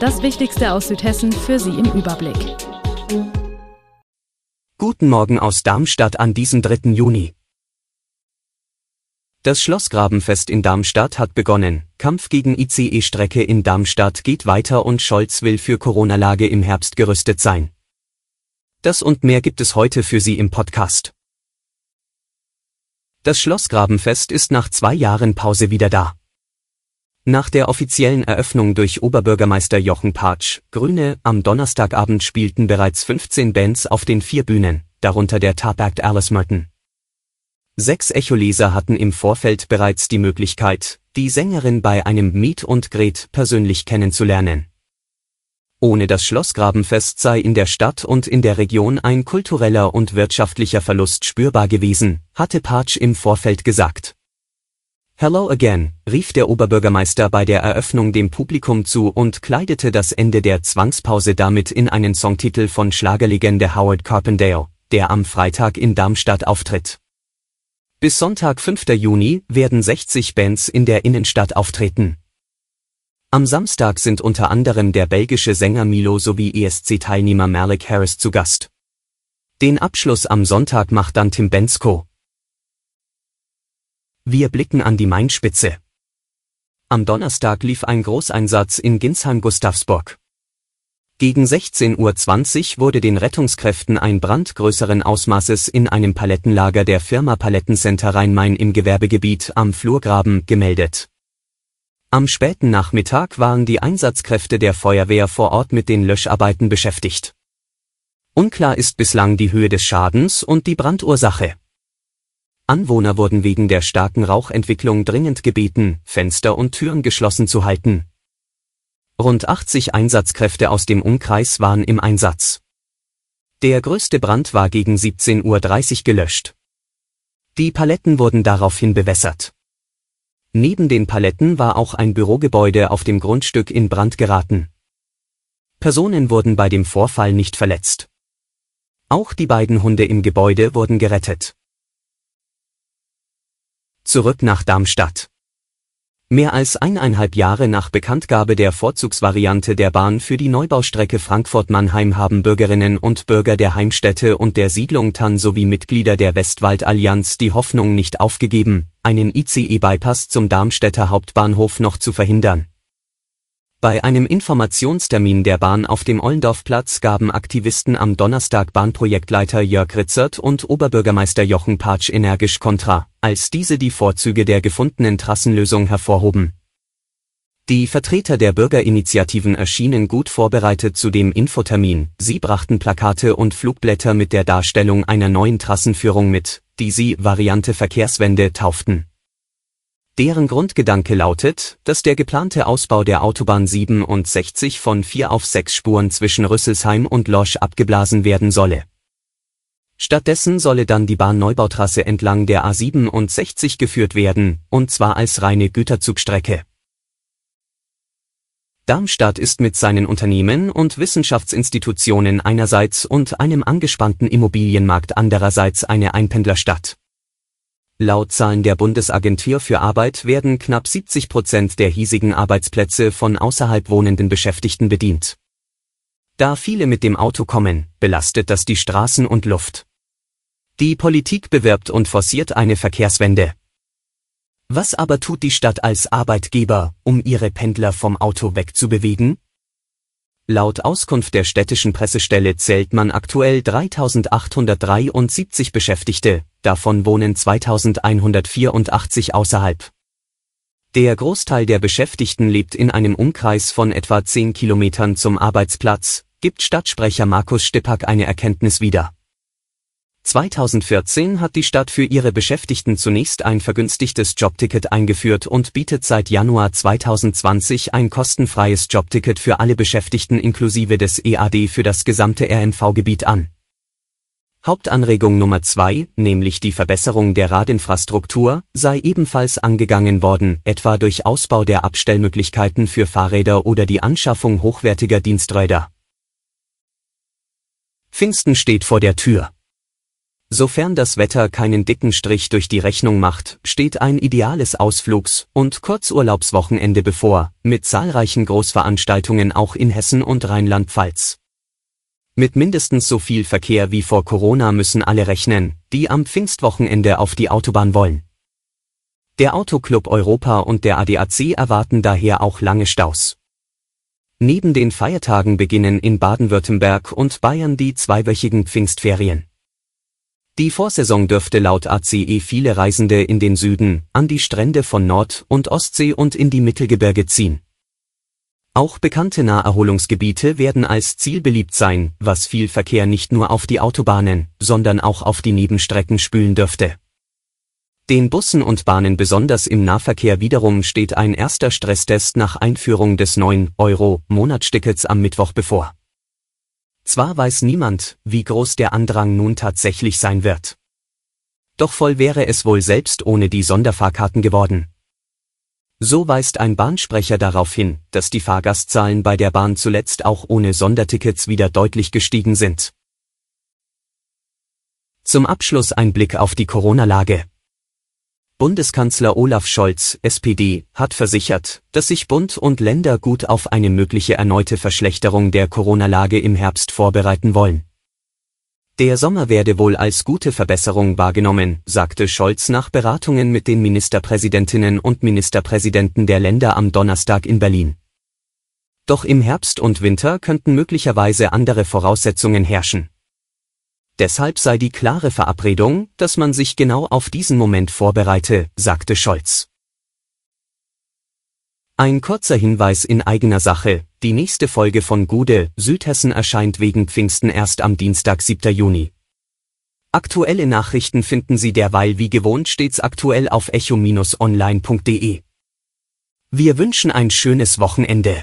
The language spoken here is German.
Das Wichtigste aus Südhessen für Sie im Überblick. Guten Morgen aus Darmstadt an diesem 3. Juni. Das Schlossgrabenfest in Darmstadt hat begonnen. Kampf gegen ICE-Strecke in Darmstadt geht weiter und Scholz will für Corona-Lage im Herbst gerüstet sein. Das und mehr gibt es heute für Sie im Podcast. Das Schlossgrabenfest ist nach zwei Jahren Pause wieder da. Nach der offiziellen Eröffnung durch Oberbürgermeister Jochen Patsch, Grüne, am Donnerstagabend spielten bereits 15 Bands auf den vier Bühnen, darunter der Top-Act Alice Merton. Sechs Echoleser hatten im Vorfeld bereits die Möglichkeit, die Sängerin bei einem Meet und Gret persönlich kennenzulernen. Ohne das Schlossgrabenfest sei in der Stadt und in der Region ein kultureller und wirtschaftlicher Verlust spürbar gewesen, hatte Patsch im Vorfeld gesagt. Hello again, rief der Oberbürgermeister bei der Eröffnung dem Publikum zu und kleidete das Ende der Zwangspause damit in einen Songtitel von Schlagerlegende Howard Carpendale, der am Freitag in Darmstadt auftritt. Bis Sonntag 5. Juni werden 60 Bands in der Innenstadt auftreten. Am Samstag sind unter anderem der belgische Sänger Milo sowie ESC-Teilnehmer Malik Harris zu Gast. Den Abschluss am Sonntag macht dann Tim Bensko. Wir blicken an die Mainspitze. Am Donnerstag lief ein Großeinsatz in Ginsheim-Gustavsburg. Gegen 16.20 Uhr wurde den Rettungskräften ein Brand größeren Ausmaßes in einem Palettenlager der Firma Palettencenter Rhein-Main im Gewerbegebiet am Flurgraben gemeldet. Am späten Nachmittag waren die Einsatzkräfte der Feuerwehr vor Ort mit den Löscharbeiten beschäftigt. Unklar ist bislang die Höhe des Schadens und die Brandursache. Anwohner wurden wegen der starken Rauchentwicklung dringend gebeten, Fenster und Türen geschlossen zu halten. Rund 80 Einsatzkräfte aus dem Umkreis waren im Einsatz. Der größte Brand war gegen 17.30 Uhr gelöscht. Die Paletten wurden daraufhin bewässert. Neben den Paletten war auch ein Bürogebäude auf dem Grundstück in Brand geraten. Personen wurden bei dem Vorfall nicht verletzt. Auch die beiden Hunde im Gebäude wurden gerettet. Zurück nach Darmstadt. Mehr als eineinhalb Jahre nach Bekanntgabe der Vorzugsvariante der Bahn für die Neubaustrecke Frankfurt-Mannheim haben Bürgerinnen und Bürger der Heimstätte und der Siedlung Tann sowie Mitglieder der Westwaldallianz die Hoffnung nicht aufgegeben, einen ICE-Bypass zum Darmstädter Hauptbahnhof noch zu verhindern. Bei einem Informationstermin der Bahn auf dem Ollendorfplatz gaben Aktivisten am Donnerstag Bahnprojektleiter Jörg Ritzert und Oberbürgermeister Jochen Patsch energisch Kontra, als diese die Vorzüge der gefundenen Trassenlösung hervorhoben. Die Vertreter der Bürgerinitiativen erschienen gut vorbereitet zu dem Infotermin, sie brachten Plakate und Flugblätter mit der Darstellung einer neuen Trassenführung mit, die sie Variante Verkehrswende tauften deren Grundgedanke lautet, dass der geplante Ausbau der Autobahn 67 von vier auf sechs Spuren zwischen Rüsselsheim und Losch abgeblasen werden solle. Stattdessen solle dann die Bahnneubautrasse entlang der A67 geführt werden, und zwar als reine Güterzugstrecke. Darmstadt ist mit seinen Unternehmen und Wissenschaftsinstitutionen einerseits und einem angespannten Immobilienmarkt andererseits eine Einpendlerstadt. Laut Zahlen der Bundesagentur für Arbeit werden knapp 70 Prozent der hiesigen Arbeitsplätze von außerhalb wohnenden Beschäftigten bedient. Da viele mit dem Auto kommen, belastet das die Straßen und Luft. Die Politik bewirbt und forciert eine Verkehrswende. Was aber tut die Stadt als Arbeitgeber, um ihre Pendler vom Auto wegzubewegen? Laut Auskunft der städtischen Pressestelle zählt man aktuell 3873 Beschäftigte, davon wohnen 2184 außerhalb. Der Großteil der Beschäftigten lebt in einem Umkreis von etwa 10 Kilometern zum Arbeitsplatz, gibt Stadtsprecher Markus Stippak eine Erkenntnis wieder. 2014 hat die Stadt für ihre Beschäftigten zunächst ein vergünstigtes Jobticket eingeführt und bietet seit Januar 2020 ein kostenfreies Jobticket für alle Beschäftigten inklusive des EAD für das gesamte RNV-Gebiet an. Hauptanregung Nummer zwei, nämlich die Verbesserung der Radinfrastruktur, sei ebenfalls angegangen worden, etwa durch Ausbau der Abstellmöglichkeiten für Fahrräder oder die Anschaffung hochwertiger Diensträder. Pfingsten steht vor der Tür. Sofern das Wetter keinen dicken Strich durch die Rechnung macht, steht ein ideales Ausflugs- und Kurzurlaubswochenende bevor, mit zahlreichen Großveranstaltungen auch in Hessen und Rheinland-Pfalz. Mit mindestens so viel Verkehr wie vor Corona müssen alle rechnen, die am Pfingstwochenende auf die Autobahn wollen. Der Autoclub Europa und der ADAC erwarten daher auch lange Staus. Neben den Feiertagen beginnen in Baden-Württemberg und Bayern die zweiwöchigen Pfingstferien. Die Vorsaison dürfte laut ACE viele Reisende in den Süden, an die Strände von Nord- und Ostsee und in die Mittelgebirge ziehen. Auch bekannte Naherholungsgebiete werden als Ziel beliebt sein, was viel Verkehr nicht nur auf die Autobahnen, sondern auch auf die Nebenstrecken spülen dürfte. Den Bussen und Bahnen besonders im Nahverkehr wiederum steht ein erster Stresstest nach Einführung des 9 Euro Monatstickets am Mittwoch bevor. Zwar weiß niemand, wie groß der Andrang nun tatsächlich sein wird. Doch voll wäre es wohl selbst ohne die Sonderfahrkarten geworden. So weist ein Bahnsprecher darauf hin, dass die Fahrgastzahlen bei der Bahn zuletzt auch ohne Sondertickets wieder deutlich gestiegen sind. Zum Abschluss ein Blick auf die Corona-Lage. Bundeskanzler Olaf Scholz, SPD, hat versichert, dass sich Bund und Länder gut auf eine mögliche erneute Verschlechterung der Corona-Lage im Herbst vorbereiten wollen. Der Sommer werde wohl als gute Verbesserung wahrgenommen, sagte Scholz nach Beratungen mit den Ministerpräsidentinnen und Ministerpräsidenten der Länder am Donnerstag in Berlin. Doch im Herbst und Winter könnten möglicherweise andere Voraussetzungen herrschen. Deshalb sei die klare Verabredung, dass man sich genau auf diesen Moment vorbereite, sagte Scholz. Ein kurzer Hinweis in eigener Sache. Die nächste Folge von Gude, Südhessen erscheint wegen Pfingsten erst am Dienstag 7. Juni. Aktuelle Nachrichten finden Sie derweil wie gewohnt stets aktuell auf echo-online.de. Wir wünschen ein schönes Wochenende.